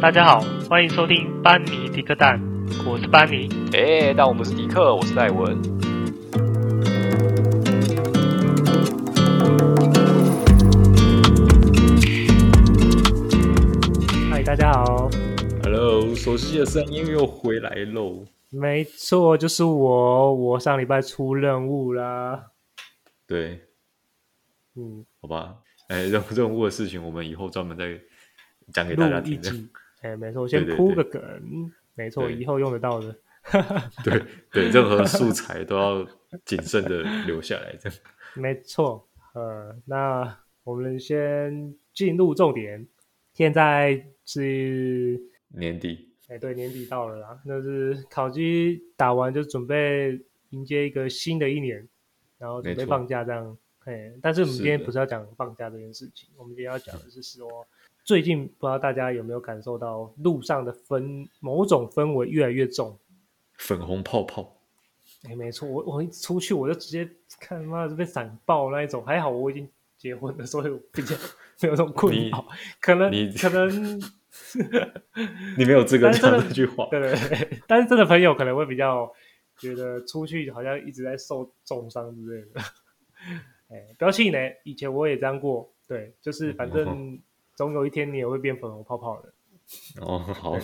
大家好，欢迎收听班尼迪克蛋，我是班尼。哎，但我不是迪克，我是戴文。嗨，大家好。Hello，熟悉的声音又回来喽。没错，就是我。我上礼拜出任务啦。对。嗯，好吧。哎，任任务的事情，我们以后专门再。讲给大家听。哎，没错，我先铺个梗。没错，以后用得到的。对对，任何素材都要谨慎的留下来，这样。没错，呃，那我们先进入重点。现在是年底。哎，对，年底到了啦。那是烤鸡打完，就准备迎接一个新的一年，然后准备放假这样。哎，但是我们今天不是要讲放假这件事情，我们今天要讲的是说。最近不知道大家有没有感受到路上的氛某种氛围越来越重，粉红泡泡。哎，没错，我我一出去我就直接看妈的被闪爆那一种。还好我已经结婚了，所以我比较没有这种困扰。可能你可能 你没有资格讲这句话。对对对，但是真的朋友可能会比较觉得出去好像一直在受重伤之类的。哎，不要气馁，以前我也这样过。对，就是反正。嗯总有一天你也会变粉红泡泡的。哦，好。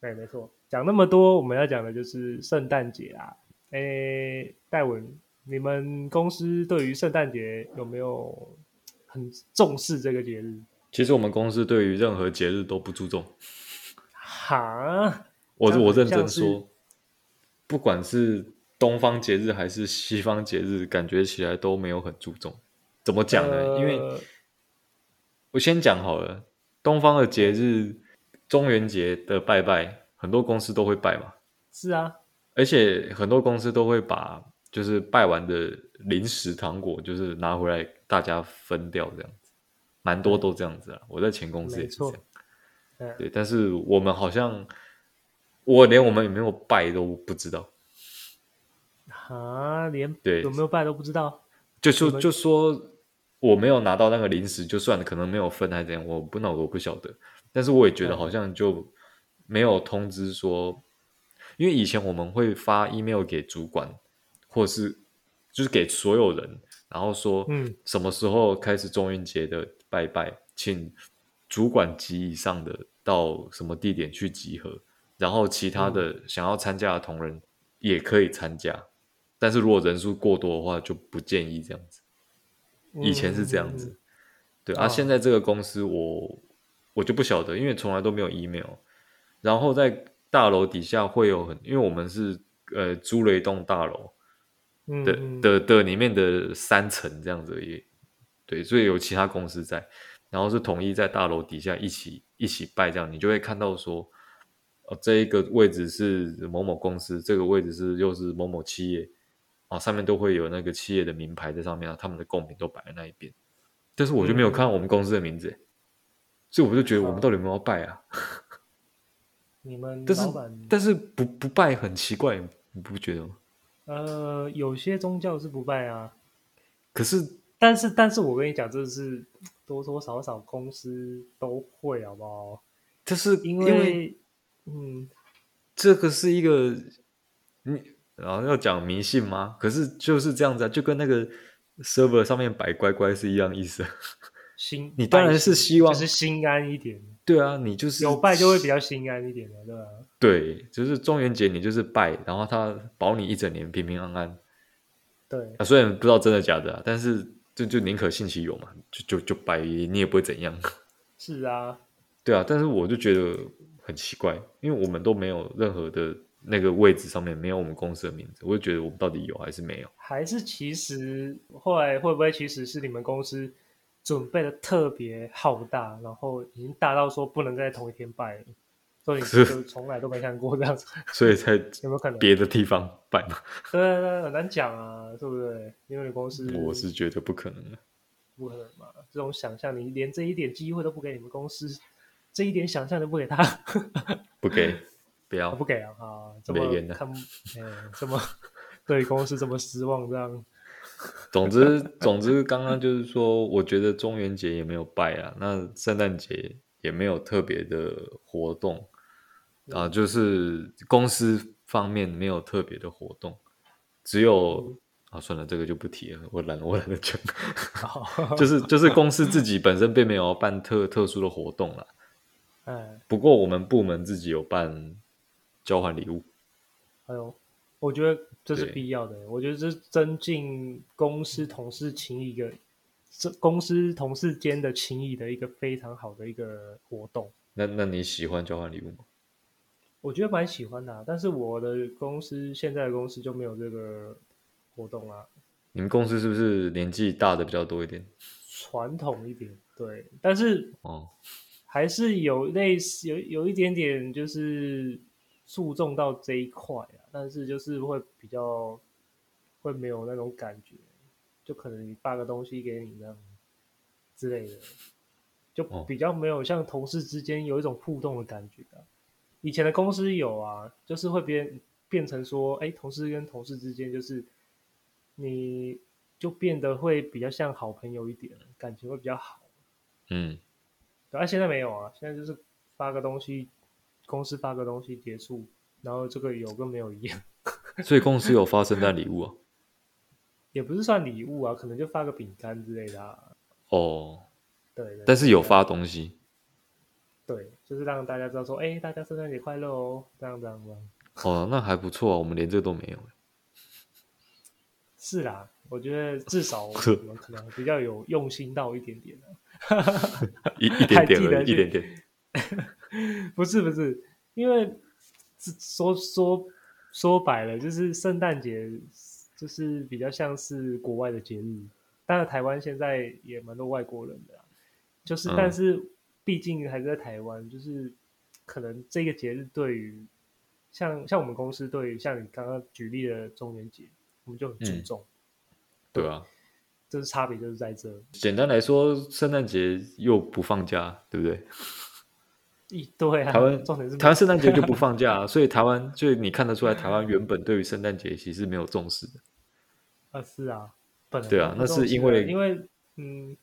对，没错。讲那么多，我们要讲的就是圣诞节啊。诶，戴文，你们公司对于圣诞节有没有很重视这个节日？其实我们公司对于任何节日都不注重。哈？我我认真说，不管是东方节日还是西方节日，感觉起来都没有很注重。怎么讲呢？呃、因为我先讲好了，东方的节日，中元节的拜拜，很多公司都会拜嘛。是啊，而且很多公司都会把就是拜完的零食糖果，就是拿回来大家分掉这样子，蛮多都这样子啊。我在前公司也是这样。对，对，但是我们好像，我连我们有没有拜都不知道。啊，连对有没有拜都不知道？就说就说。我没有拿到那个零食就算了，可能没有分还是怎样，我不那我不晓得。但是我也觉得好像就没有通知说，因为以前我们会发 email 给主管，或是就是给所有人，然后说，嗯，什么时候开始中元节的拜拜，请主管级以上的到什么地点去集合，然后其他的想要参加的同仁也可以参加，但是如果人数过多的话，就不建议这样子。以前是这样子，嗯、对、哦、啊，现在这个公司我我就不晓得，因为从来都没有 email。然后在大楼底下会有很，因为我们是呃租了一栋大楼的、嗯、的的，的里面的三层这样子也对，所以有其他公司在，然后是统一在大楼底下一起一起拜这样，你就会看到说，哦，这一个位置是某某公司，这个位置是又是某某企业。啊，上面都会有那个企业的名牌在上面啊，他们的贡品都摆在那一边，但是我就没有看到我们公司的名字，嗯、所以我就觉得我们到底有没有拜啊？你们但是但是不不拜很奇怪，你不觉得吗？呃，有些宗教是不拜啊，可是但是但是我跟你讲，这是多多少少公司都会，好不好？这是因为，因为嗯，这个是一个你。然后要讲迷信吗？可是就是这样子啊，就跟那个 server 上面摆乖乖是一样意思。心，你当然是希望就是心安一点。对啊，你就是有拜就会比较心安一点的，对吧？对，就是中元节你就是拜，然后他保你一整年平平安安。对啊，虽然不知道真的假的啊，但是就就宁可信其有嘛，就就就拜，你也不会怎样。是啊，对啊，但是我就觉得很奇怪，因为我们都没有任何的。那个位置上面没有我们公司的名字，我就觉得我们到底有还是没有？还是其实后来会不会其实是你们公司准备的特别浩大，然后已经大到说不能在同一天拜了，所以就从来都没看过这样子，所以才 有没有可能别的地方拜嘛？对对对，很难讲啊，对不对？因为你公司我是觉得不可能的，不可能嘛？这种想象，你连这一点机会都不给你们公司，这一点想象都不给他，不给。不要，不给啊！啊，这么看，哎，这么对公司这么失望，这样。总之，总之，刚刚就是说，我觉得中元节也没有拜啊。那圣诞节也没有特别的活动啊、呃，就是公司方面没有特别的活动，只有啊，算了，这个就不提了，我懒，我懒得讲，就是就是公司自己本身并没有办特特殊的活动啦。嗯，不过我们部门自己有办交换礼物，哎呦，我觉得这是必要的，我觉得这是增进公司同事情谊的。这公司同事间的情谊的一个非常好的一个活动。那那你喜欢交换礼物吗？我觉得蛮喜欢的啊，但是我的公司现在的公司就没有这个活动啊。你们公司是不是年纪大的比较多一点？传统一点，对，但是哦，还是有类似有有一点点就是注重到这一块啊，但是就是会比较会没有那种感觉。就可能你发个东西给你那样之类的，就比较没有像同事之间有一种互动的感觉啊。以前的公司有啊，就是会变变成说，哎，同事跟同事之间就是，你就变得会比较像好朋友一点，感情会比较好。嗯，对啊，现在没有啊，现在就是发个东西，公司发个东西结束，然后这个有跟没有一样。所以公司有发圣诞礼物啊。也不是算礼物啊，可能就发个饼干之类的啊。哦，对，对，但是有发东西。对，就是让大家知道说，哎，大家圣诞节快乐哦，这样这样这样。哦，那还不错啊，我们连这都没有。是啦，我觉得至少我们可能比较有用心到一点点一一点点，一点点。不是不是，因为说说说白了，就是圣诞节。就是比较像是国外的节日，当然台湾现在也蛮多外国人的，就是但是毕竟还是在台湾，嗯，就是可能这个节日对于像像我们公司对于像你刚刚举例的中元节，我们就很注重，嗯，对啊，就是差别就是在这。简单来说，圣诞节又不放假，对不对？对啊，台湾台湾圣诞节就不放假，所以台湾就你看得出来，台湾原本对于圣诞节其实没有重视的。啊，是啊，对啊，那是因为因为嗯，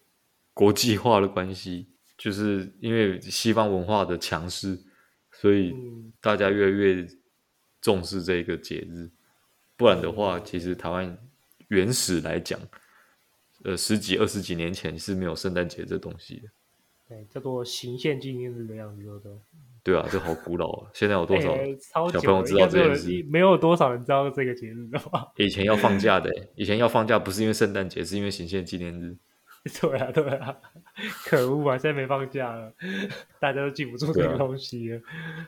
国际化的关系，就是因为西方文化的强势，所以大家越来越重视这个节日。不然的话，其实台湾原始来讲，呃，十几二十几年前是没有圣诞节这东西的。对，叫做行宪纪念日的样子，对不对？对啊，这好古老啊！现在有多少小朋友知道这件事？没有多少人知道这个节日的话。以前要放假的，以前要放假不是因为圣诞节，是因为行宪纪念日。对啊，对啊，可恶啊！现在没放假了，大家都记不住这个东西了。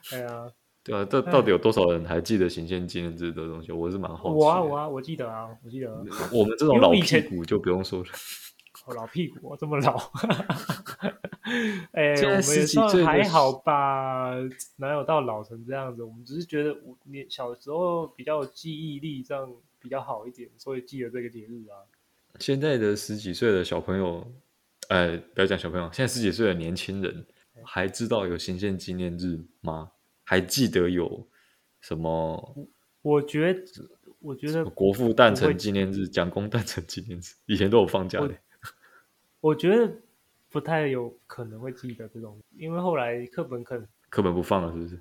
对啊，对啊，这到底有多少人还记得行宪纪念日的东西？我是蛮好奇。我啊，我啊，我记得啊，我记得。我们这种老屁股就不用说了。哦、老屁股，这么老，哎、欸，我们也算还好吧，哪有到老成这样子？我们只是觉得我你小时候比较有记忆力，这样比较好一点，所以记得这个节日啊。现在的十几岁的小朋友，呃，不要讲小朋友，现在十几岁的年轻人还知道有行宪纪念日吗？还记得有什么？我觉得，我觉得国父诞辰纪念日、蒋公诞辰纪念日，以前都有放假的。我觉得不太有可能会记得这种，因为后来课本可能课本不放了，是不是？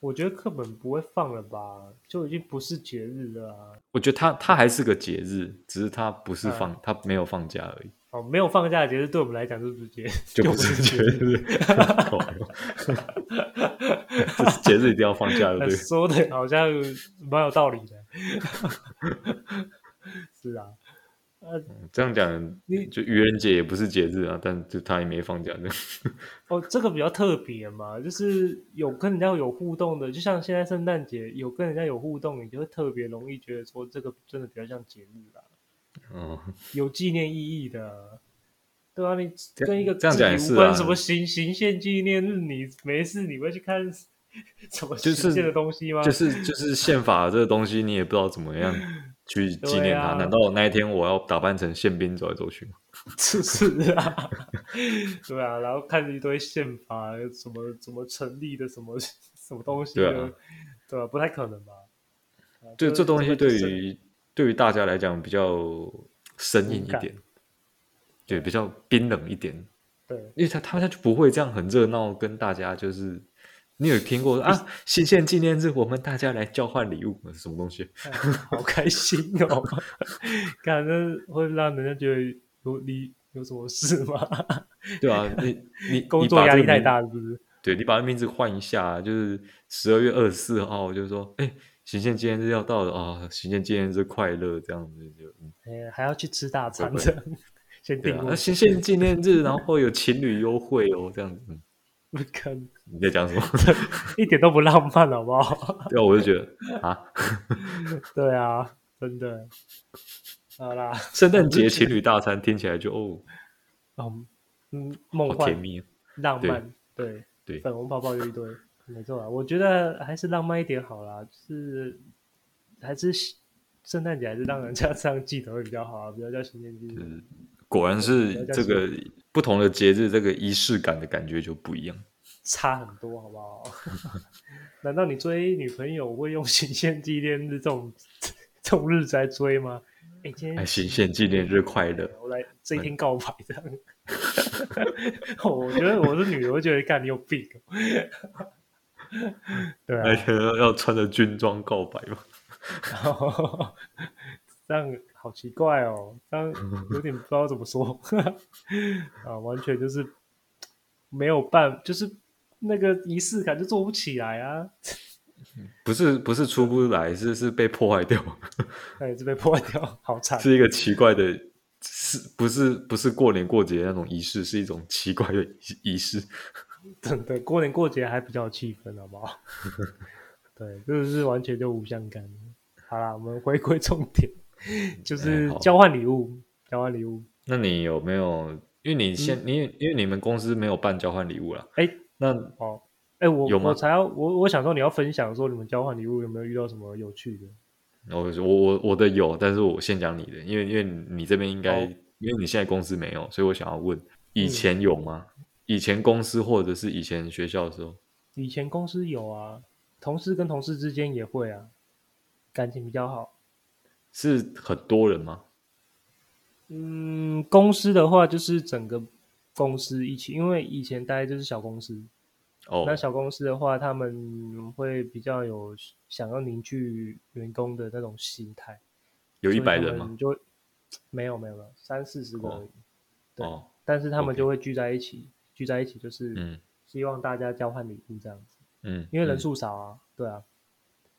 我觉得课本不会放了吧，就已经不是节日了啊。我觉得它它还是个节日，只是它不是放，它、啊、没有放假而已。哦，没有放假的节日对我们来讲就是节日，就不是节日。节日一定要放假的，对。说的好像蛮有道理的。是啊。呃，这样讲，你就愚人节也不是节日啊，但就他也没放假的。哦，这个比较特别嘛，就是有跟人家有互动的，就像现在圣诞节有跟人家有互动，你就会特别容易觉得说这个真的比较像节日啦。哦，有纪念意义的，对啊，你跟一个这样讲无关什么行行宪纪念日，你没事你会去看 什么行宪的东西吗？就是就是、就是、宪法这个东西，你也不知道怎么样。去纪念他？难道那一天我要打扮成宪兵走来走去吗？是 是啊，对啊，然后看一堆宪法，什么什么成立的，什么什么东西的，对啊，对啊，不太可能吧？对，这东西对于对于大家来讲比较生硬一点，对，比较冰冷一点，对，因为他他他就不会这样很热闹，跟大家就是。你有听过 啊？新县纪念日，我们大家来交换礼物，是 什么东西？好开心哦！感觉会让人家觉得有你有什么事吗？对啊，你你工作压力太大是不是？对，你把名字换一下，就是十二月二十四号，就是说，哎，新县纪念日要到了啊！新县纪念日快乐，这样子就，哎，还要去吃大餐的，先定。那新县纪念日，然后有情侣优惠哦，这样子。不可能！你在讲什么？一点都不浪漫，好不好？对啊，我就觉得 啊，对啊，真的。好啦，圣诞节情侣大餐听起来就哦，嗯，梦幻、甜蜜、浪漫，对对，粉红泡泡就一堆，没错啊。我觉得还是浪漫一点好啦，就是还是圣诞节还是让人家 这样记得会比较好啊，不要叫新年纪念。果然是这个不同的节日，这个仪式感的感觉就不一样，差很多，好不好？难道你追女朋友会用行宪纪念日这种 这种日子来追吗？哎，今天行宪纪念日快乐，我来这一天告白这样。我觉得我是女的，我觉得干你有病。对啊，那天要穿着军装告白吗？这样。好奇怪哦，刚 有点不知道怎么说 啊，完全就是没有办，就是那个仪式感就做不起来啊。不是不是出不来，是是被破坏掉。哎，是被破坏掉，好惨。是一个奇怪的，是不是不是过年过节那种仪式，是一种奇怪的仪式。真的，过年过节还比较有气氛，好不好？对，就是完全就无相干。好啦，我们回归重点。就是交换礼物，交换礼物。那你有没有？因为你先，你因为你们公司没有办交换礼物了。哎，那哦，哎，我有吗？我才要我我想说你要分享说你们交换礼物有没有遇到什么有趣的？我我我我的有，但是我先讲你的，因为因为你这边应该，因为你现在公司没有，所以我想要问，以前有吗？以前公司或者是以前学校的时候？以前公司有啊，同事跟同事之间也会啊，感情比较好。是很多人吗？嗯，公司的话就是整个公司一起，因为以前待就是小公司。哦。那小公司的话，他们会比较有想要凝聚员工的那种心态。有一百人吗？就没有没有没有三四十个人。哦。对。哦。但是他们就会聚在一起，嗯、聚在一起就是希望大家交换礼物这样子。嗯。因为人数少啊，嗯、对啊，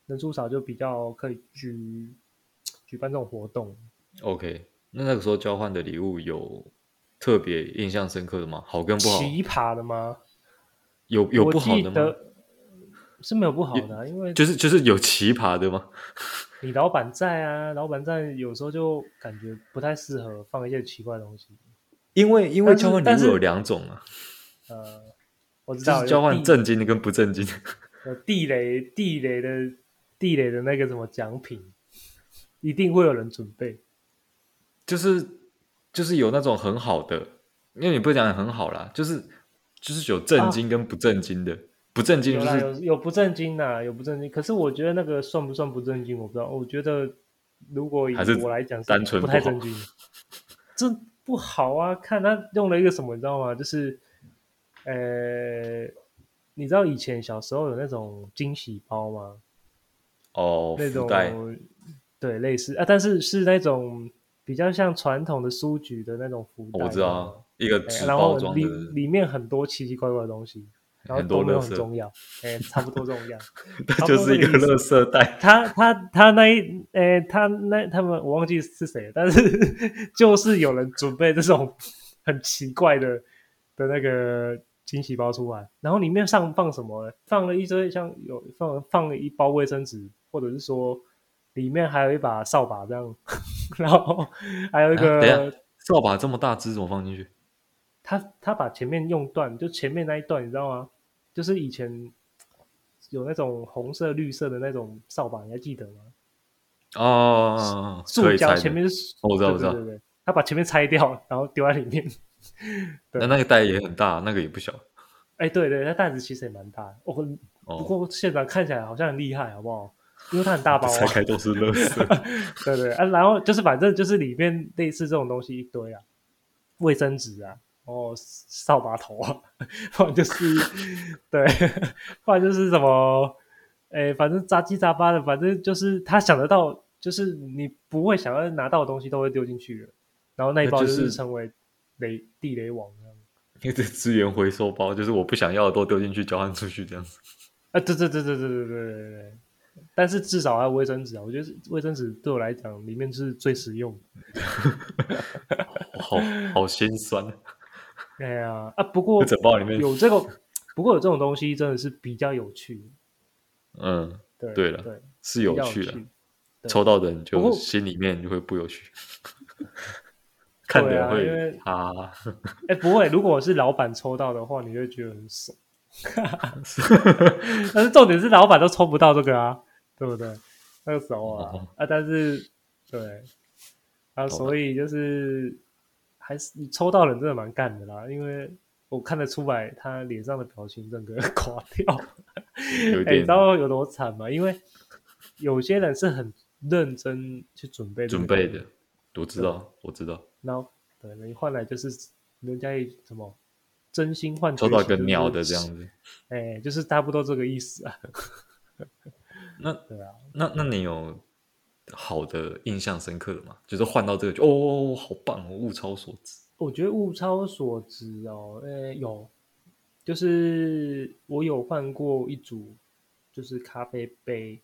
人数少就比较可以聚。举办这种活动，OK，那那个时候交换的礼物有特别印象深刻的吗？好跟不好？奇葩的吗？有有不好的吗？是没有不好的、啊，因为就是就是有奇葩的吗？你老板在啊，老板在，有时候就感觉不太适合放一些奇怪的东西。因为因为交换礼物有两种啊，呃，我知道交换正经的跟不正经的，有地雷地雷的地雷的那个什么奖品。一定会有人准备，就是就是有那种很好的，因为你不讲很好啦，就是就是有正经跟不正经的，啊、不正经就是有有不正经呐，有不正经。可是我觉得那个算不算不正经，我不知道。我觉得如果以我来讲，是单纯不太正经，这不好啊！看他用了一个什么，你知道吗？就是呃，你知道以前小时候有那种惊喜包吗？哦，那种。对，类似啊，但是是那种比较像传统的书局的那种福袋，我知道一个纸包装的，里里面很多奇奇怪怪的东西，然后都没有很重要，哎，差不多这种样，它 就是一个垃圾袋。他他他那一，哎，他那他们我忘记是谁，但是 就是有人准备这种 很奇怪的的那个惊喜包出来，然后里面上放什么呢？放了一堆像有放放了一包卫生纸，或者是说。里面还有一把扫把，这样，然后还有一个扫把这么大只，怎么放进去？他他把前面用断，就前面那一段，你知道吗？就是以前有那种红色、绿色的那种扫把，你还记得吗？哦，塑胶前面是，我知道，我知道，对对对，他把前面拆掉，然后丢在里面。那那个袋也很大，那个也不小。哎，对对，那袋子其实也蛮大的。哦，不过现场看起来好像很厉害，好不好？因为它很大包，啊拆开都是垃圾。对对啊，然后就是反正就是里面类似这种东西一堆啊，卫生纸啊，哦扫把头啊，不然就是对，不然就是什么，哎，反正杂七杂八的，反正就是他想得到，就是你不会想要拿到的东西都会丢进去了，然后那一包就是成为雷、就是、地雷网这样。因为这资源回收包就是我不想要的都丢进去交换出去这样子。啊，对对对对对对对对对。但是至少还有卫生纸啊，我觉得卫生纸对我来讲里面是最实用的。好好心酸。哎呀啊，不过整包里面有这个，不过有这种东西真的是比较有趣。嗯，对对了，对，是有趣的。抽到的人就心里面就会不有趣。看的会啊，哎，不会。如果是老板抽到的话，你会觉得很爽。但是重点是老板都抽不到这个啊，对不对？那个时候啊、哦、啊，但是对啊，所以就是还是你抽到人真的蛮干的啦，因为我看得出来他脸上的表情整个 垮掉。哎，你知道有多惨吗？因为有些人是很认真去准备准备的，我知道，我知道。然后，对，你换来就是人家一什么真心换抽到一个鸟的这样子，哎，就是差不多这个意思啊。那对啊，那那你有好的印象深刻的吗？就是换到这个就哦，好棒哦，物超所值。我觉得物超所值哦，哎，有，就是我有换过一组，就是咖啡杯，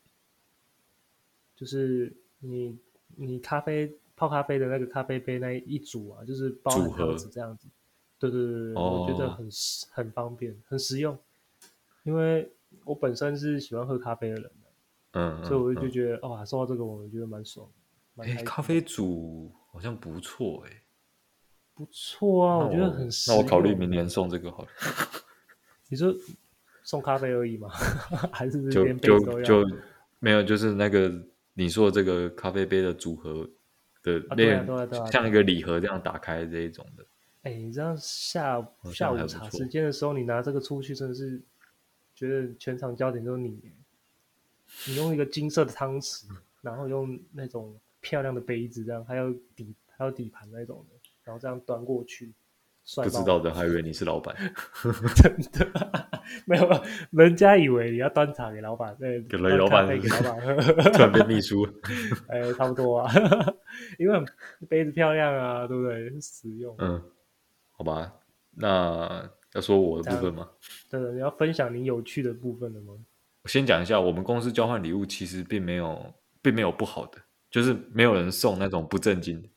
就是你你咖啡。泡咖啡的那个咖啡杯那一组啊，就是包含盒子这样子，对对对对，哦、我觉得很很方便，很实用。因为我本身是喜欢喝咖啡的人，嗯，所以我就觉得、嗯、哇，收到这个我觉得蛮爽。哎、欸，咖啡组好像不错哎、欸，不错啊，我，我觉得很实用。那我考虑明年送这个好了。你说送咖啡而已吗？还是就就就没有，就是那个你说的这个咖啡杯的组合的。对，像一个礼盒这样打开这一种的。哎，你知道下下午茶时间的时候，你拿这个出去，真的是觉得全场焦点都是你。你用一个金色的汤匙，然后用那种漂亮的杯子，这样还有底还有底盘那种的，然后这样端过去。不知道的还以为你是老板，真的 没有，人家以为你要端茶给老板，对，给了老板给老板喝，突然变秘书，哎、欸，差不多啊，因为杯子漂亮啊，对不对？实用，嗯，好吧，那要说我的部分吗？对的，你要分享你有趣的部分了吗？我先讲一下，我们公司交换礼物其实并没有，并没有不好的，就是没有人送那种不正经的。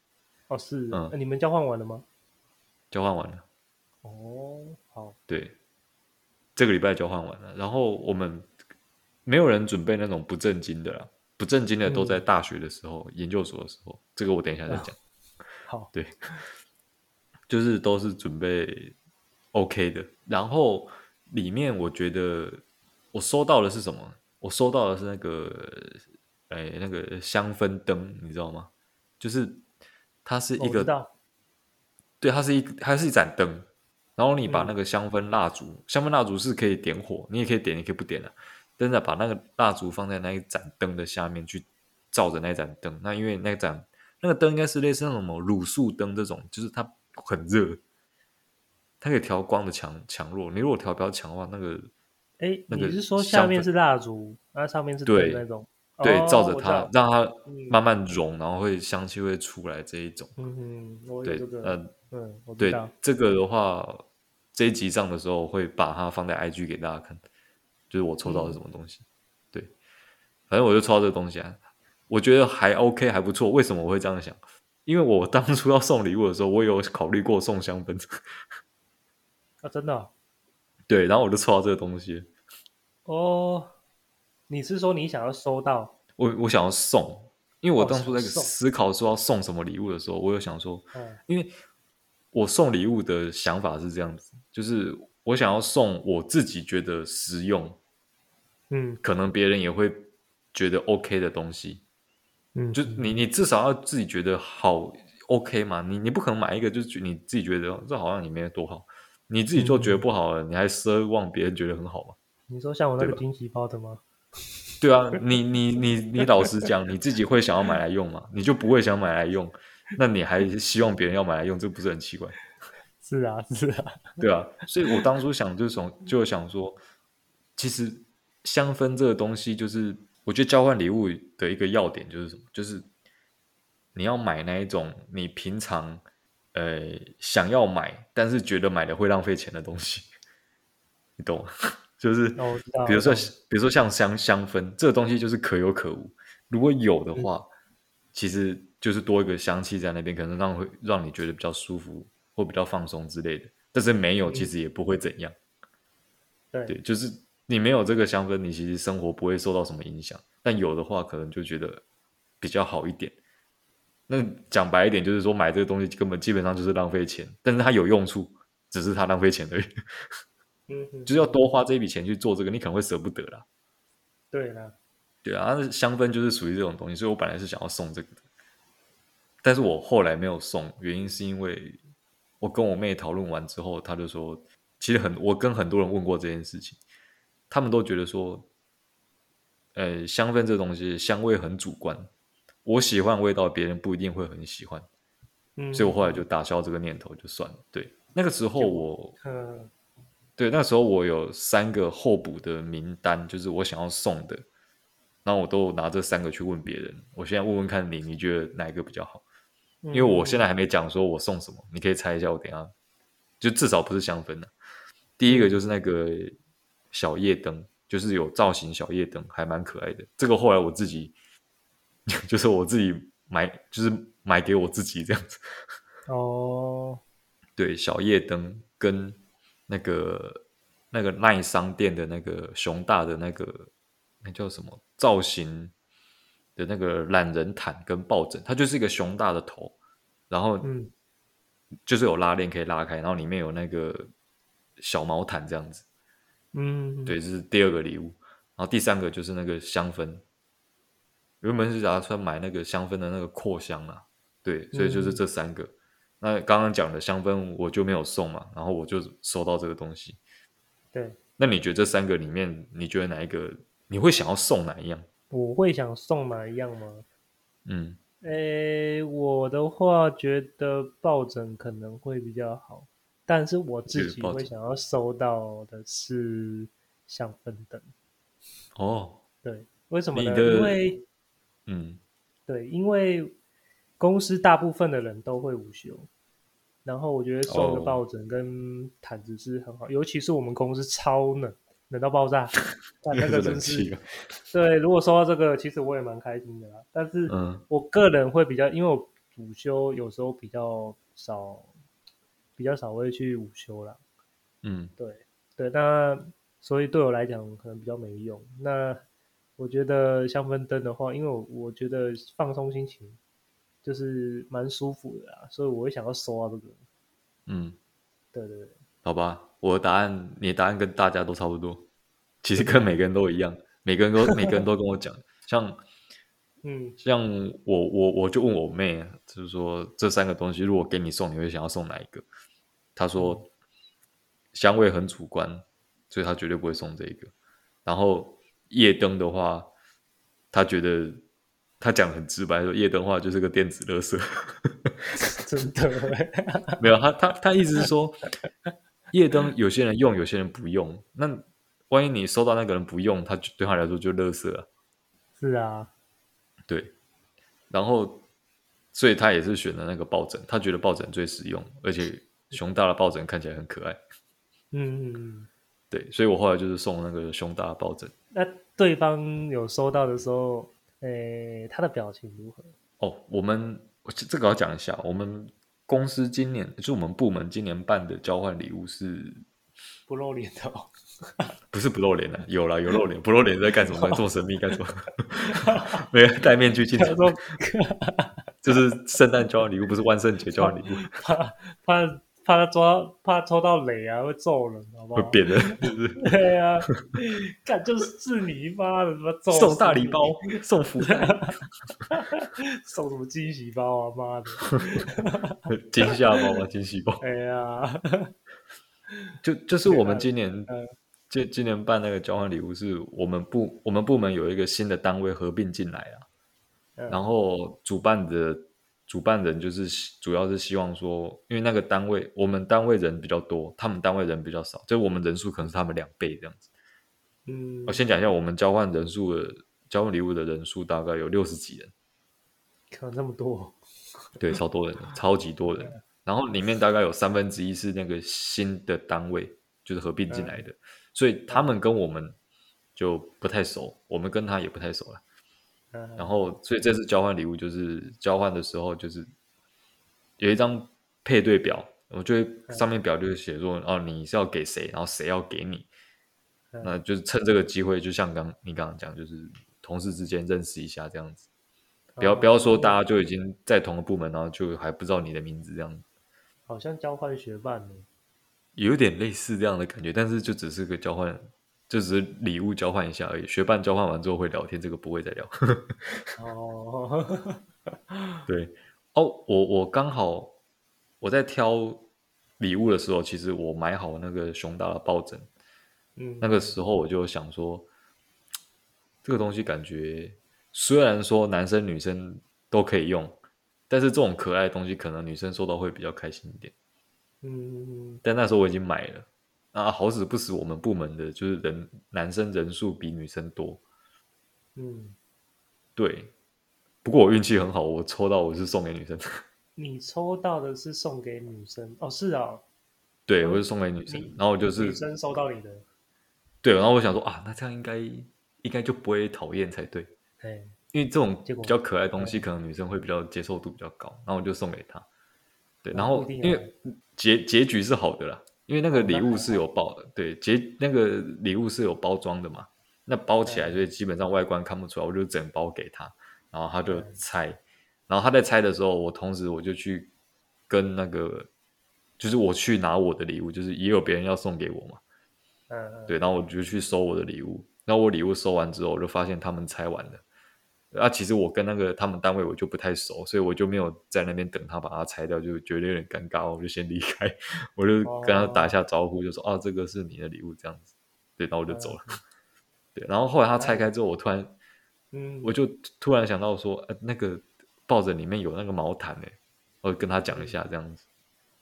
哦，是，嗯，你们交换完了吗？交换完了，哦，好，对，这个礼拜交换完了，然后我们没有人准备那种不正经的啦，不正经的都在大学的时候、嗯、研究所的时候，这个我等一下再讲。好，对，就是都是准备 OK 的，然后里面我觉得我收到的是什么？我收到的是那个，哎，那个香氛灯，你知道吗？就是它是一个。对，它是一，它是一盏灯，然后你把那个香氛蜡烛，嗯、香氛蜡烛是可以点火，你也可以点，也可以不点的。真的把那个蜡烛放在那一盏灯的下面去照着那盏灯，那因为那盏那个灯应该是类似那种什么卤素灯这种，就是它很热，它可以调光的强强弱。你如果调比较强的话，那个哎，那个你是说下面是蜡烛，那上面是对那种？对，照着它，让它慢慢融，然后会香气会出来这一种。嗯对，呃，嗯，对，这个的话，这一集上的时候会把它放在 IG 给大家看，就是我抽到的什么东西。对，反正我就抽到这个东西啊，我觉得还 OK，还不错。为什么我会这样想？因为我当初要送礼物的时候，我有考虑过送香氛。啊，真的？对，然后我就抽到这个东西。哦。你是说你想要收到？我我想要送，因为我当初在思考说要送什么礼物的时候，我有想说，嗯因为我送礼物的想法是这样子，就是我想要送我自己觉得实用，嗯，可能别人也会觉得 OK 的东西，嗯，就你你至少要自己觉得好 OK 嘛，你你不可能买一个就是你自己觉得这好像也没有多好，你自己就觉得不好了，你还奢望别人觉得很好吗？你说像我那个惊喜包的吗？对啊，你你你你老实讲，你自己会想要买来用吗？你就不会想买来用，那你还希望别人要买来用，这不是很奇怪？是啊，是啊，对啊，所以我当初想就从就想说，其实香氛这个东西，就是我觉得交换礼物的一个要点就是什么，就是你要买那一种你平常呃想要买，但是觉得买了会浪费钱的东西，你懂吗？就是比如说比如说像香香氛这个东西，就是可有可无，如果有的话，嗯、其实就是多一个香气在那边，可能让会让你觉得比较舒服。或比较放松之类的，但是没有其实也不会怎样。对，对，就是你没有这个香氛，你其实生活不会受到什么影响。但有的话，可能就觉得比较好一点。那讲白一点，就是说买这个东西根本基本上就是浪费钱，但是它有用处，只是它浪费钱而已。嗯，就是要多花这一笔钱去做这个，你可能会舍不得啦。对啦，对啊，香氛就是属于这种东西，所以我本来是想要送这个的，但是我后来没有送，原因是因为。我跟我妹讨论完之后，她就说：“其实很，我跟很多人问过这件事情，他们都觉得说，呃，香氛这东西香味很主观，我喜欢味道，别人不一定会很喜欢。嗯，所以我后来就打消这个念头，就算了。对，那个时候我，嗯，对，那个时候我有三个候补的名单，就是我想要送的，然后我都拿这三个去问别人。我现在问问看你，你觉得哪一个比较好？”因为我现在还没讲说我送什么，嗯、你可以猜一下。我等一下就至少不是香氛的。第一个就是那个小夜灯，就是有造型小夜灯，还蛮可爱的。这个后来我自己 就是我自己买，就是买给我自己这样子。哦，对，小夜灯跟那个那个耐商店的那个熊大的那个那叫什么造型？的那个懒人毯跟抱枕，它就是一个熊大的头，然后嗯就是有拉链可以拉开，然后里面有那个小毛毯这样子。嗯，对，这是第二个礼物。然后第三个就是那个香氛，原本是打算买那个香氛的那个扩香啊。对，所以就是这三个。嗯、那刚刚讲的香氛我就没有送嘛，然后我就收到这个东西。对，那你觉得这三个里面，你觉得哪一个你会想要送哪一样？我会想送哪一样吗？嗯，诶，我的话觉得抱枕可能会比较好，但是我自己会想要收到的是香氛灯。哦，对，为什么呢？因为，嗯，对，因为公司大部分的人都会午休，然后我觉得送个抱枕跟毯子是很好，哦、尤其是我们公司超冷。冷到爆炸，但那个真是 对。如果收到这个，其实我也蛮开心的啦。但是，我个人会比较，因为我午休有时候比较少，比较少会去午休啦。嗯，对对。那所以对我来讲可能比较没用。那我觉得香氛灯的话，因为我我觉得放松心情就是蛮舒服的啊，所以我会想要收啊这个。嗯，对对对。好吧。我的答案，你的答案跟大家都差不多，其实跟每个人都一样，每个人都每个人都跟我讲，像，嗯，像我我我就问我妹，就是说这三个东西如果给你送，你会想要送哪一个？她说香味很主观，所以她绝对不会送这个。然后夜灯的话，他觉得他讲得很直白，说夜灯的话就是个电子垃圾，真的没有，他他他意思是说。夜灯有些人用，有些人不用。那万一你收到那个人不用，他对他来说就垃圾了。是啊，对。然后，所以他也是选了那个抱枕，他觉得抱枕最实用，而且熊大的抱枕看起来很可爱。嗯嗯嗯，对。所以我后来就是送那个胸大抱枕。那对方有收到的时候，诶，他的表情如何？哦，我们这个要讲一下，我们。公司今年就是我们部门今年办的交换礼物是不露脸的，哦，不是不露脸的，有啦有露脸，不露脸在干什么？这么神秘干什么？没有戴面具进场，就是圣诞交换礼物，不是万圣节交换礼物，怕怕怕他抓，怕抽到雷啊，会揍人，好不好？会扁人，是不是？对啊，干就是是你妈的，什么揍送大礼包，送福袋，送什么惊喜包啊？妈的，惊吓包吗？惊喜包？哎呀，就就是我们今年，今今年办那个交换礼物，是我们部我们部门有一个新的单位合并进来啊，然后主办的主办人就是主要是希望说，因为那个单位我们单位人比较多，他们单位人比较少，就我们人数可能是他们两倍这样子。嗯，我先讲一下，我们交换人数的交换礼物的人数大概有六十几人，可能这么多？对，超多人，超级多人。然后里面大概有三分之一是那个新的单位，就是合并进来的，所以他们跟我们就不太熟，我们跟他也不太熟了。然后，所以这次交换礼物就是交换的时候，就是有一张配对表，我觉得上面表就是写说，哦，你是要给谁，然后谁要给你。那就是趁这个机会，就像刚你刚刚讲，就是同事之间认识一下这样子，不要不要说大家就已经在同个部门，然后就还不知道你的名字这样子。好像交换学伴呢，有点类似这样的感觉，但是就只是个交换，就只是礼物交换一下而已。学伴交换完之后会聊天，这个不会再聊。哦，对哦，我我刚好我在挑礼物的时候，其实我买好那个熊大的抱枕。嗯，那个时候我就想说，这个东西感觉虽然说男生女生都可以用，但是这种可爱的东西可能女生收到会比较开心一点。嗯，但那时候我已经买了，啊，好死不死我们部门的就是人男生人数比女生多。嗯，对，不过我运气很好，我抽到我是送给女生。你抽到的是送给女生？哦，是啊，对，我是送给女生，然后就是女生收到你的。对，然后我想说啊，那这样应该应该就不会讨厌才对。对，因为这种比较可爱的东西，可能女生会比较接受度比较高，然后我就送给她。对，然后因为结结局是好的啦，因为那个礼物是有包的，对，结那个礼物是有包装的嘛，那包起来所以基本上外观看不出来，我就整包给他，然后他就拆，然后他在拆的时候，我同时我就去跟那个，就是我去拿我的礼物，就是也有别人要送给我嘛。嗯，对，然后我就去收我的礼物，然后我礼物收完之后，我就发现他们拆完了。啊，其实我跟那个他们单位我就不太熟，所以我就没有在那边等他把它拆掉，就觉得有点尴尬，我就先离开，我就跟他打一下招呼，就说：“哦，啊，这个是你的礼物，这样子。”对，然后我就走了。嗯，对，然后后来他拆开之后，我突然，嗯，我就突然想到说，呃，那个抱枕里面有那个毛毯诶，我就跟他讲一下这样子，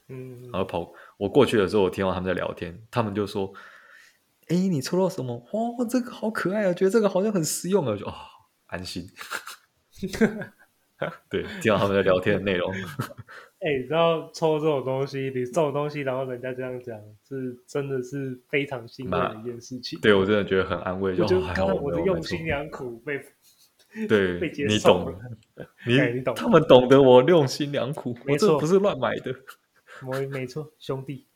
嗯，然后跑我过去的时候，我听到他们在聊天，他们就说。哎，你抽到什么？哇，这个好可爱啊！觉得这个好像很实用啊，就哦，安心。对，听到他们在聊天的内容。哎，你知道抽这种东西，你这种东西，然后人家这样讲，是真的是非常欣慰的一件事情。对，我真的觉得很安慰，就还好我的用心良苦被 对被接受。你懂，你你懂，他们懂得我用心良苦，我这不是乱买的。我没错，兄弟。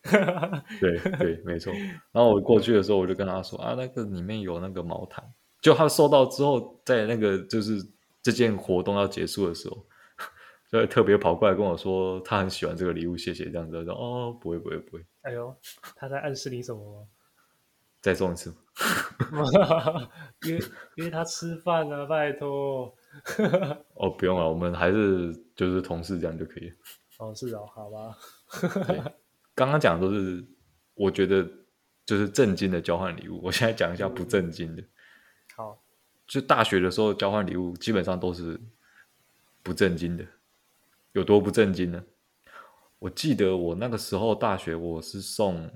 对对，没错。然后我过去的时候，我就跟他说啊，那个里面有那个毛毯。就他收到之后，在那个就是这件活动要结束的时候，就特别跑过来跟我说，他很喜欢这个礼物，谢谢这样子。说哦，不会不会不会。哎呦，他在暗示你什么吗？再送一次。因为因为他吃饭了，拜托。哦，不用了，我们还是就是同事这样就可以。哦，是哦，好吧。刚刚讲的都是我觉得就是正经的交换礼物，我现在讲一下不正经的。好，就大学的时候交换礼物基本上都是不正经的，有多不正经呢？我记得我那个时候大学我是送，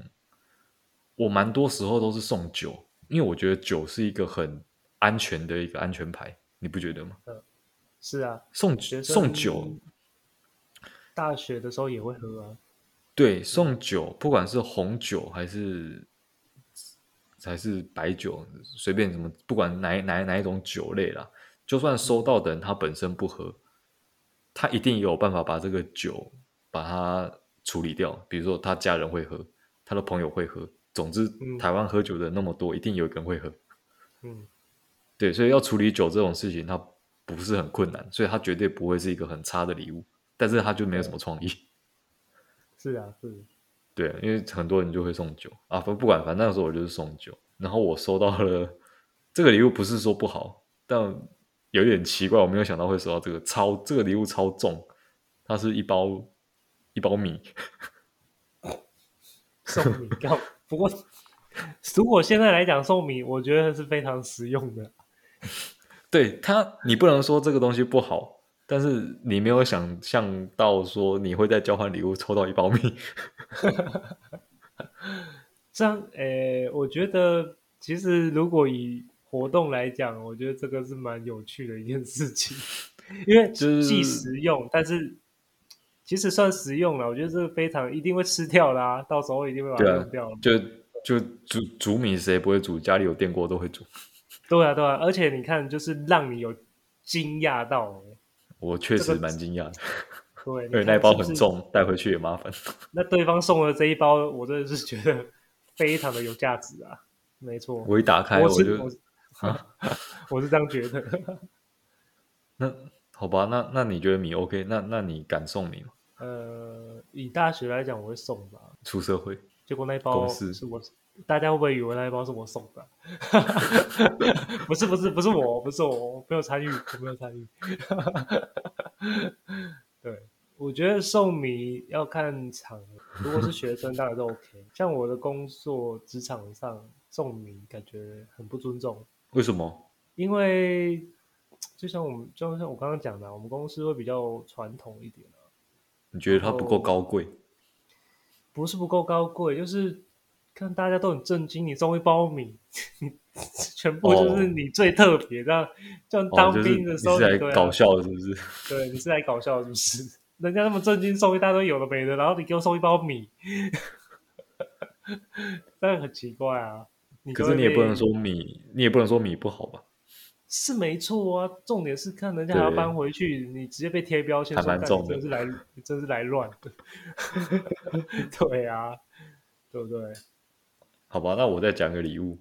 我蛮多时候都是送酒，因为我觉得酒是一个很安全的一个安全牌，你不觉得吗？是啊，送送酒。大学的时候也会喝啊，对，送酒，不管是红酒还是还是白酒，随便什么，不管哪哪哪一种酒类啦，就算收到的人他本身不喝，他一定有办法把这个酒把它处理掉。比如说他家人会喝，他的朋友会喝，总之台湾喝酒的那么多，一定有一个人会喝。嗯，对，所以要处理酒这种事情，它不是很困难，所以它绝对不会是一个很差的礼物。但是它就没有什么创意，是啊，是，对，因为很多人就会送酒。啊，不不管，反正那个时候我就是送酒，然后我收到了这个礼物，不是说不好，但有点奇怪，我没有想到会收到这个超这个礼物超重，它是一包一包米，送米糕，不过如果现在来讲送米，我觉得是非常实用的，对它，你不能说这个东西不好。但是你没有想象到说你会在交换礼物抽到一包米。这样，诶、欸，我觉得其实如果以活动来讲，我觉得这个是蛮有趣的一件事情，因为既实用，就是、但是其实算实用了。我觉得这个非常一定会吃掉啦、啊，到时候一定会把它扔掉了。就就煮煮米，谁不会煮？家里有电锅都会煮。对啊，对啊，而且你看，就是让你有惊讶到。我确实蛮惊讶的。这个、对，因为那一包很重，带回去也麻烦。那对方送的这一包，我真的是觉得非常的有价值啊！没错，我一打开我就。我是这样觉得。那好吧，那那你觉得米 OK？那那你敢送你吗？呃，以大学来讲，我会送吧。出社会，结果那一包是我，大家会不会以为那一包是我送的？不是不是不是我，不是我，我没有参与，我没有参与。对，我觉得送米要看场合，如果是学生当然都 OK。像我的工作职场上送米，感觉很不尊重。为什么？因为就像我们，就像我刚刚讲的，我们公司会比较传统一点。你觉得它不够高贵？不是不够高贵，就是看大家都很震惊，你送一包米，你全部就是你最特别的，像、哦、当兵的时候，哦就是、你是来搞笑是不是？对，你是来搞笑是不是？人家那么震惊，送一大堆有的没的，然后你给我送一包米，这很奇怪啊。可是你也不能说米，你也不能说米不好吧？是没错啊，重点是看人家还要搬回去，你直接被贴标签，还蛮重的，真是来，真是来乱的。对啊，对不对？好吧，那我再讲个礼物，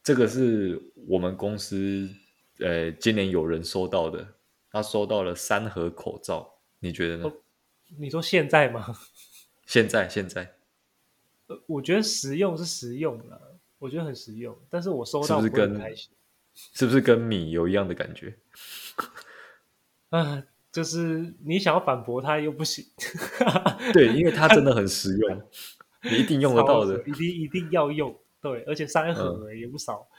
这个是我们公司呃今年有人收到的，他收到了三盒口罩，你觉得呢？你说现在吗？现在，现在。呃，我觉得实用是实用了。我觉得很实用，但是我收到是不是很开心。是不是跟米有一样的感觉？啊，就是你想要反驳他又不行。对，因为他真的很 实用，你一定用得到的，一定一定要用。对，而且三盒也不少。嗯、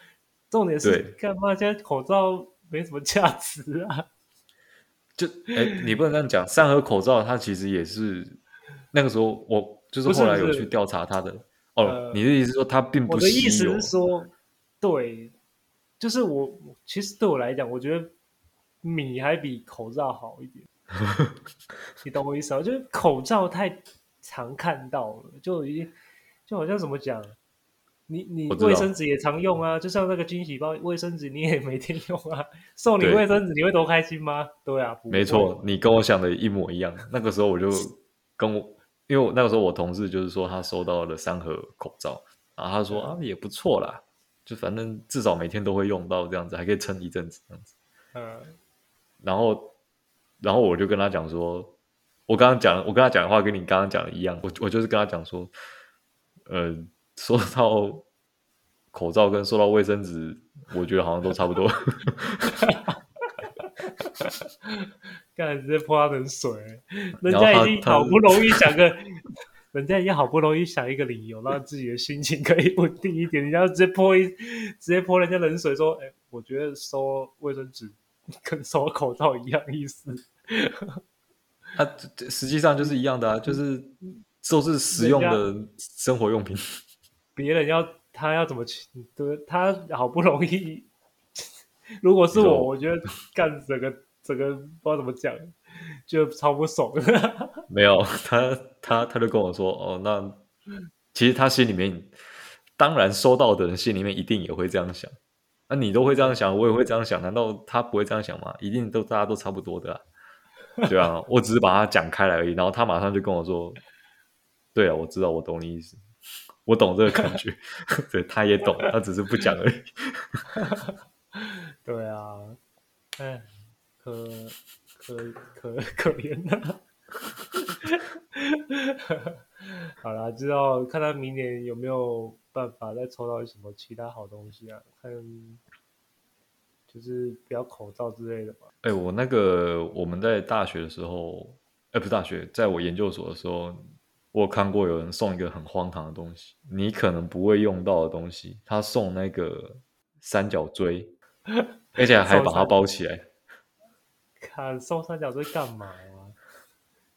重点是，干嘛现在口罩没什么价值啊？就哎，你不能这样讲。三盒口罩，它其实也是那个时候，我就是后来有去调查它的。哦、呃，你的意思是说它并不？我的意思是说，对，就是我其实对我来讲，我觉得米还比口罩好一点。你懂我意思啊？就是口罩太常看到了，就已经就好像怎么讲，你你卫生纸也常用啊，就像那个惊喜包卫生纸，你也每天用啊。送你卫生纸，你会多开心吗？对啊，没错，你跟我想的一模一样。那个时候我就跟我。因为我那个时候我同事就是说他收到了三盒口罩，然后他说啊也不错啦，就反正至少每天都会用到这样子，还可以撑一阵子这样子。嗯，然后然后我就跟他讲说，我刚刚讲我跟他讲的话跟你刚刚讲的一样，我我就是跟他讲说，呃，说到口罩跟说到卫生纸，我觉得好像都差不多。干直接泼他冷水，人家已经好不容易想个，人家已经好不容易想一个理由，让自己的心情可以稳定一点，人家直接泼一，直接泼人家冷水，说：“哎、欸，我觉得收卫生纸跟收口罩一样意思。啊”他实际上就是一样的啊，就是都是实用的生活用品。别人要他要怎么去？对，他好不容易。如果是我，我觉得干整个。这个不知道怎么讲，就超不爽。没有他，他他就跟我说：“哦，那其实他心里面，当然收到的人心里面一定也会这样想。那、啊、你都会这样想，我也会这样想，难道他不会这样想吗？一定都大家都差不多的、啊，对啊。我只是把它讲开来而已。然后他马上就跟我说：‘对啊，我知道，我懂你意思，我懂这个感觉。’对，他也懂，他只是不讲而已。对啊，哎。”可可可可怜的，好啦，知道看他明年有没有办法再抽到什么其他好东西啊？看就是不要口罩之类的吧。哎、欸，我那个我们在大学的时候，哎、欸，不是大学，在我研究所的时候，我有看过有人送一个很荒唐的东西，你可能不会用到的东西，他送那个三角锥，而且还把它包起来。看送三角锥干嘛啊？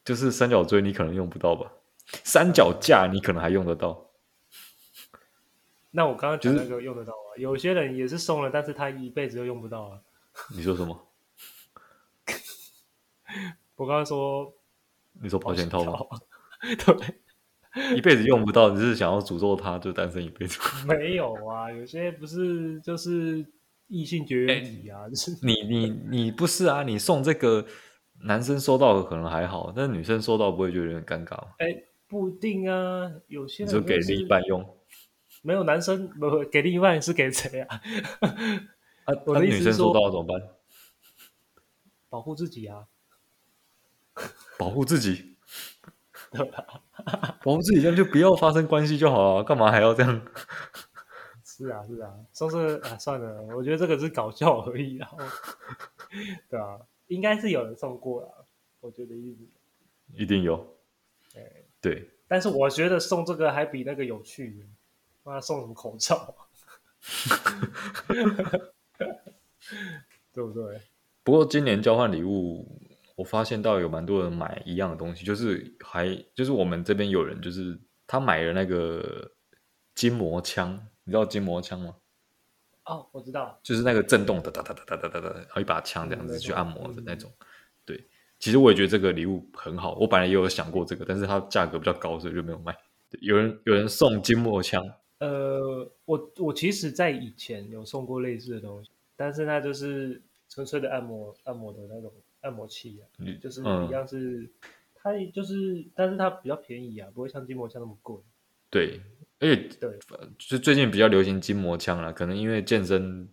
就是三角锥你可能用不到吧，三脚架你可能还用得到。那我刚刚讲那个用得到啊？有些人也是送了，但是他一辈子都用不到啊。你说什么？我刚刚说，你说保险套吗？对。一辈子用不到，你是想要诅咒他就单身一辈子？没有啊，有些不是就是异性绝缘体啊，欸、就是你你你不是啊？你送这个男生收到的可能还好，但是女生收到不会觉得有点尴尬吗？哎、欸，不一定啊，有些人、就是、就给另一半用，没有男生不 给另一半是给谁啊？啊，我的意思是说，女生收到怎么办？保护自己啊，保护自己。保护自己这样就不要发生关系就好了，干嘛还要这样？是啊，是啊，说是啊，算了，我觉得这个是搞笑而已啊。对啊，应该是有人送过了，我觉得一定一定有。对对，但是我觉得送这个还比那个有趣。妈，送什么口罩？对不对？不过今年交换礼物。我发现到有蛮多人买一样的东西，就是还就是我们这边有人就是他买了那个筋膜枪，你知道筋膜枪吗？哦，我知道，就是那个震动的哒哒哒哒哒哒哒，然后一把枪这样子去按摩的那种。对，其实我也觉得这个礼物很好，我本来也有想过这个，但是它价格比较高，所以就没有卖。有人有人送筋膜枪，呃，我我其实在以前有送过类似的东西，但是那就是纯粹的按摩按摩的那种。按摩器啊，就是一样是，嗯、它就是，但是它比较便宜啊，不会像筋膜枪那么贵。对，而且对，就最近比较流行筋膜枪了，可能因为健身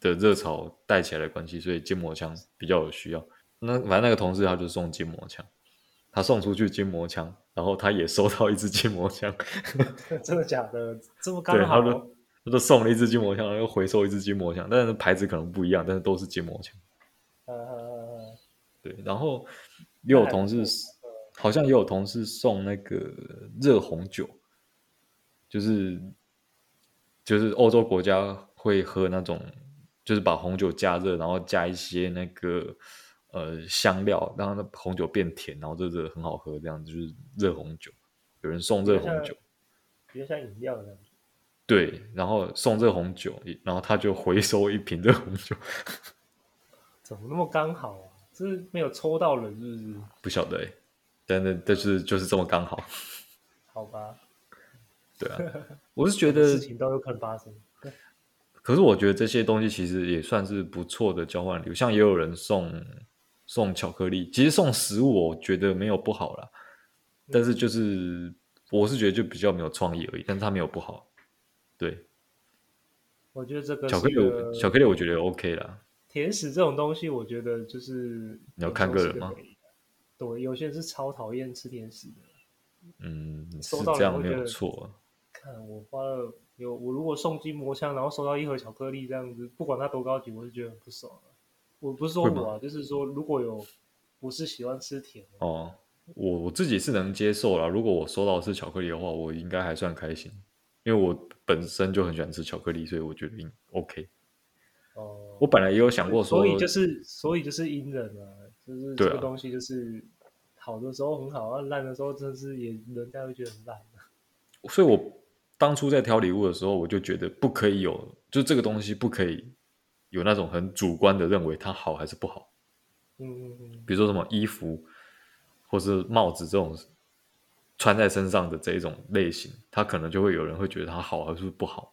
的热潮带起来的关系，所以筋膜枪比较有需要。那反正那个同事他就送筋膜枪，他送出去筋膜枪，然后他也收到一支筋膜枪。真的假的？这么刚好？他都他都送了一支筋膜枪，然后又回收一支筋膜枪，但是牌子可能不一样，但是都是筋膜枪。对，然后也有同事，好像也有同事送那个热红酒，就是就是欧洲国家会喝那种，就是把红酒加热，然后加一些那个呃香料，让那红酒变甜，然后这个很好喝，这样子就是热红酒。有人送热红酒，比较像饮料的样子。对，然后送热红酒，然后他就回收一瓶热红酒。怎么那么刚好啊？是没有抽到人，是不是？不晓得哎、欸，但是但是就是这么刚好。好吧。对啊，我是觉得事情都有可能发生。可是我觉得这些东西其实也算是不错的交换礼物，像也有人送送巧克力，其实送食物我觉得没有不好啦。但是就是我是觉得就比较没有创意而已，但是它没有不好。对，我觉得这个巧克力巧克力我觉得 OK 啦。甜食这种东西，我觉得就是你要看个人吗？对，有些人是超讨厌吃甜食的。嗯，是这样没有错。看我花了有我如果送筋膜枪，然后收到一盒巧克力这样子，不管它多高级，我是觉得很不爽。我不是说我啊，就是说如果有不是喜欢吃甜的哦，我我自己是能接受啦。如果我收到是巧克力的话，我应该还算开心，因为我本身就很喜欢吃巧克力，所以我觉得 OK。哦，我本来也有想过说，所以就是，所以就是因人啊，就是这个东西就是好的时候很好，啊，烂的时候真的是也人家会觉得很烂。所以我当初在挑礼物的时候，我就觉得不可以有，就这个东西不可以有那种很主观的认为它好还是不好。嗯嗯嗯，比如说什么衣服或是帽子这种穿在身上的这一种类型，它可能就会有人会觉得它好还是不好。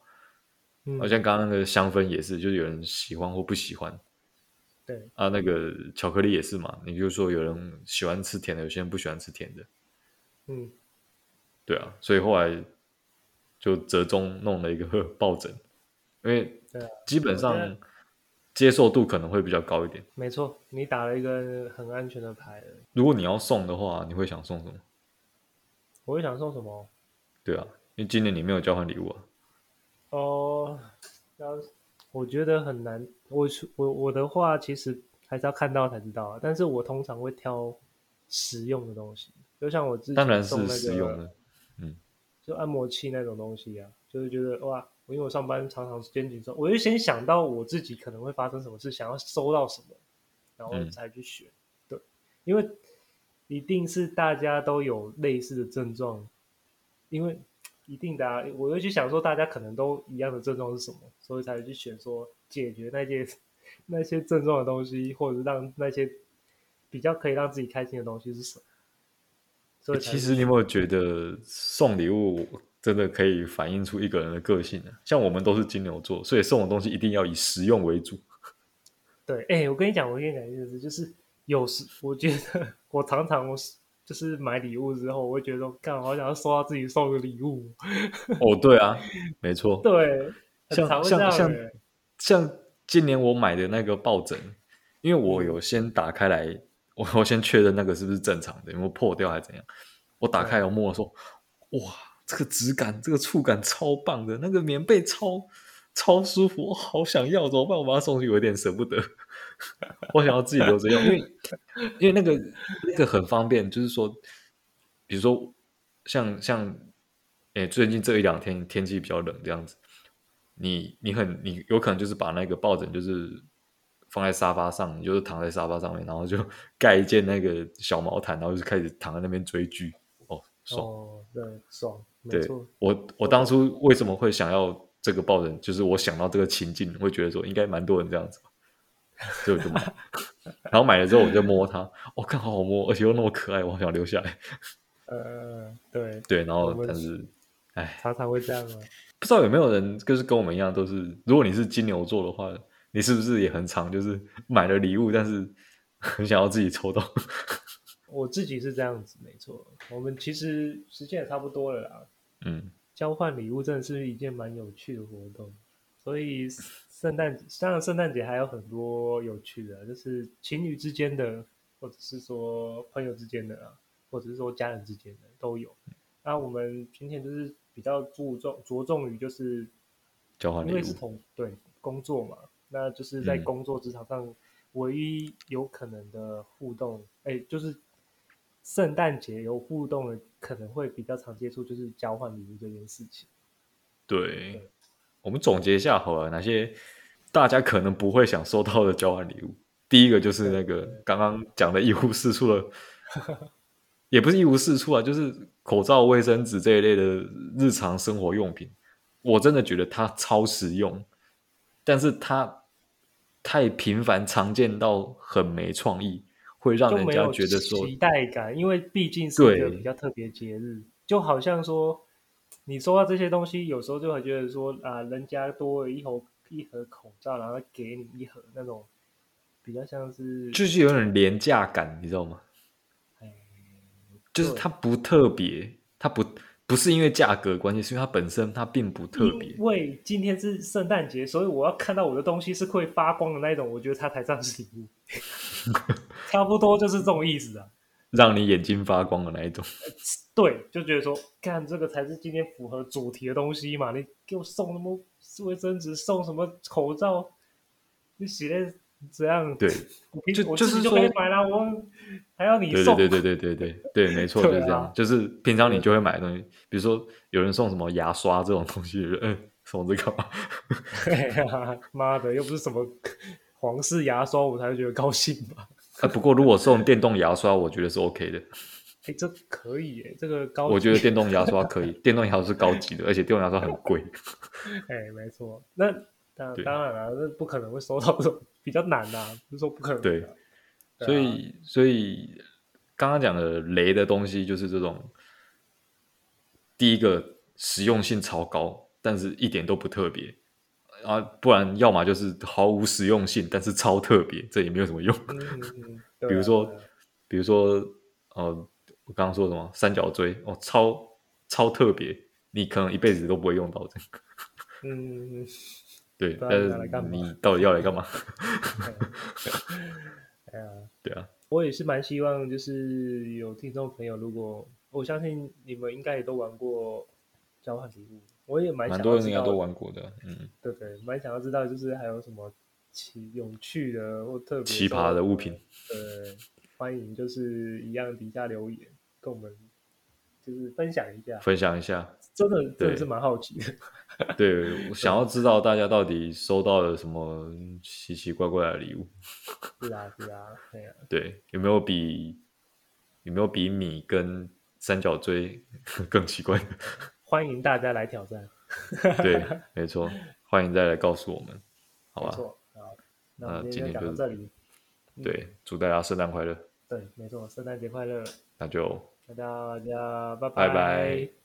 好像刚刚那个香氛也是，就是有人喜欢或不喜欢。对啊，那个巧克力也是嘛。你就说有人喜欢吃甜的，有些人不喜欢吃甜的。嗯，对啊，所以后来就折中弄了一个 抱枕，因为基本上接受度可能会比较高一点。没错，你打了一个很安全的牌。如果你要送的话，你会想送什么？我会想送什么？对啊，因为今年你没有交换礼物啊。哦，要我觉得很难。我我我的话，其实还是要看到才知道啊。但是我通常会挑实用的东西，就像我之前送那个，实用的，嗯，就按摩器那种东西啊，就是觉得哇，因为我上班常常时间紧张，我就先想到我自己可能会发生什么事，想要收到什么，然后才去选。嗯、对，因为一定是大家都有类似的症状，因为一定的啊，我会去想说大家可能都一样的症状是什么，所以才去选说解决那些那些症状的东西，或者是让那些比较可以让自己开心的东西是什么。所以其实你有没有觉得送礼物真的可以反映出一个人的个性啊？像我们都是金牛座，所以送的东西一定要以实用为主。对，哎、欸，我跟你讲，我跟你讲一件事，就是有时我觉得我常常我就是买礼物之后，我会觉得说，干，好想要收到自己送的礼物。哦，对啊，没错，对，像像像像今年我买的那个抱枕，因为我有先打开来。嗯我我先确认那个是不是正常的，有没有破掉还是怎样？我打开我摸说，哇，这个质感，这个触感超棒的，那个棉被超超舒服，我好想要，怎么办？我把它送去，有点舍不得。我想要自己留着用，因为因为那个那个很方便，就是说，比如说像像，哎，最近这一两天天气比较冷这样子，你你很你有可能就是把那个抱枕就是。放在沙发上，你就是躺在沙发上面，然后就 盖一件那个小毛毯，然后就开始躺在那边追剧，哦，爽，哦，对，爽，对，我我当初为什么会想要这个抱枕，就是我想到这个情境，会觉得说应该蛮多人这样子，所以我就买，然后买了之后我就摸它，我、哦、看好好摸，而且又那么可爱，我好想留下来。呃，对，对，然后但是，哎，常常会这样啊，不知道有没有人就是跟我们一样，都是如果你是金牛座的话。你是不是也很常，就是买了礼物，但是 很想要自己抽到？我自己是这样子，没错。我们其实时间也差不多了啦。嗯，交换礼物真的是一件蛮有趣的活动。所以圣诞，当然圣诞节还有很多有趣的，就是情侣之间的，或者是说朋友之间的啊，或者是说家人之间的都有。那我们今天就是比较注重着重于就是交换礼物，因为是同对工作嘛。那就是在工作职场上唯一有可能的互动，哎、就是圣诞节有互动的，可能会比较常接触，就是交换礼物这件事情。对，对我们总结一下好了，哪些大家可能不会想收到的交换礼物？第一个就是那个刚刚讲的一无是处的，也不是一无是处啊，就是口罩、卫生纸这一类的日常生活用品，我真的觉得它超实用，但是它。太频繁常见到很没创意，会让人家觉得说期待感，因为毕竟是一个比较特别节日，就好像说你收到这些东西，有时候就会觉得说啊，人家多了一盒一盒口罩，然后给你一盒那种比较像是就是有点廉价感，你知道吗？哎，就是它不特别，它不。不是因为价格关系，是因为它本身它并不特别。因为今天是圣诞节，所以我要看到我的东西是会发光的那一种，我觉得它才算是礼物。差不多就是这种意思啊，让你眼睛发光的那一种。对，就觉得说，看这个才是今天符合主题的东西嘛。你给我送什么卫生纸，送什么口罩，你写的。怎样对，就就是就可以买了，我还要你送。对对对对对对对，对没错，就是这样。就是平常你就会买的东西，比如说有人送什么牙刷这种东西，嗯，送这个干嘛？妈的，又不是什么皇室牙刷，我才会觉得高兴吧？啊，不过如果送电动牙刷，我觉得是 OK 的。哎，这可以耶，这个高。我觉得电动牙刷可以，电动牙刷是高级的，而且电动牙刷很贵。哎，没错，那 当当然了，那不可能会收到这种。比较难呐、啊，不是说不可能。对，所以所以刚刚讲的雷的东西就是这种，第一个实用性超高，但是一点都不特别啊，不然要么就是毫无实用性，但是超特别，这也没有什么用。嗯嗯 啊、比如说，比如说，呃，我刚刚说什么三角锥哦，超超特别，你可能一辈子都不会用到这个。嗯。对，但是你到底要来干嘛？哎呀，对啊，我也是蛮希望，就是有听众朋友，如果我相信你们应该也都玩过交换礼物，我也蛮想，蛮多人应该都玩过的，嗯，对对，蛮想要知道，就是还有什么奇有趣的或特别奇葩的物品，呃，欢迎就是一样底下留言跟我们。就是分享一下，分享一下，真的真的是蛮好奇的。对，我想要知道大家到底收到了什么奇奇怪怪的礼物。是啊，是啊，对啊。对，有没有比有没有比米跟三角锥 更奇怪的？欢迎大家来挑战。对，没错，欢迎再来告诉我们，好吧？没错，好，那今天就讲到这里。对，祝大家圣诞快乐。对，没错，圣诞节快乐。那就大家拜拜。拜拜。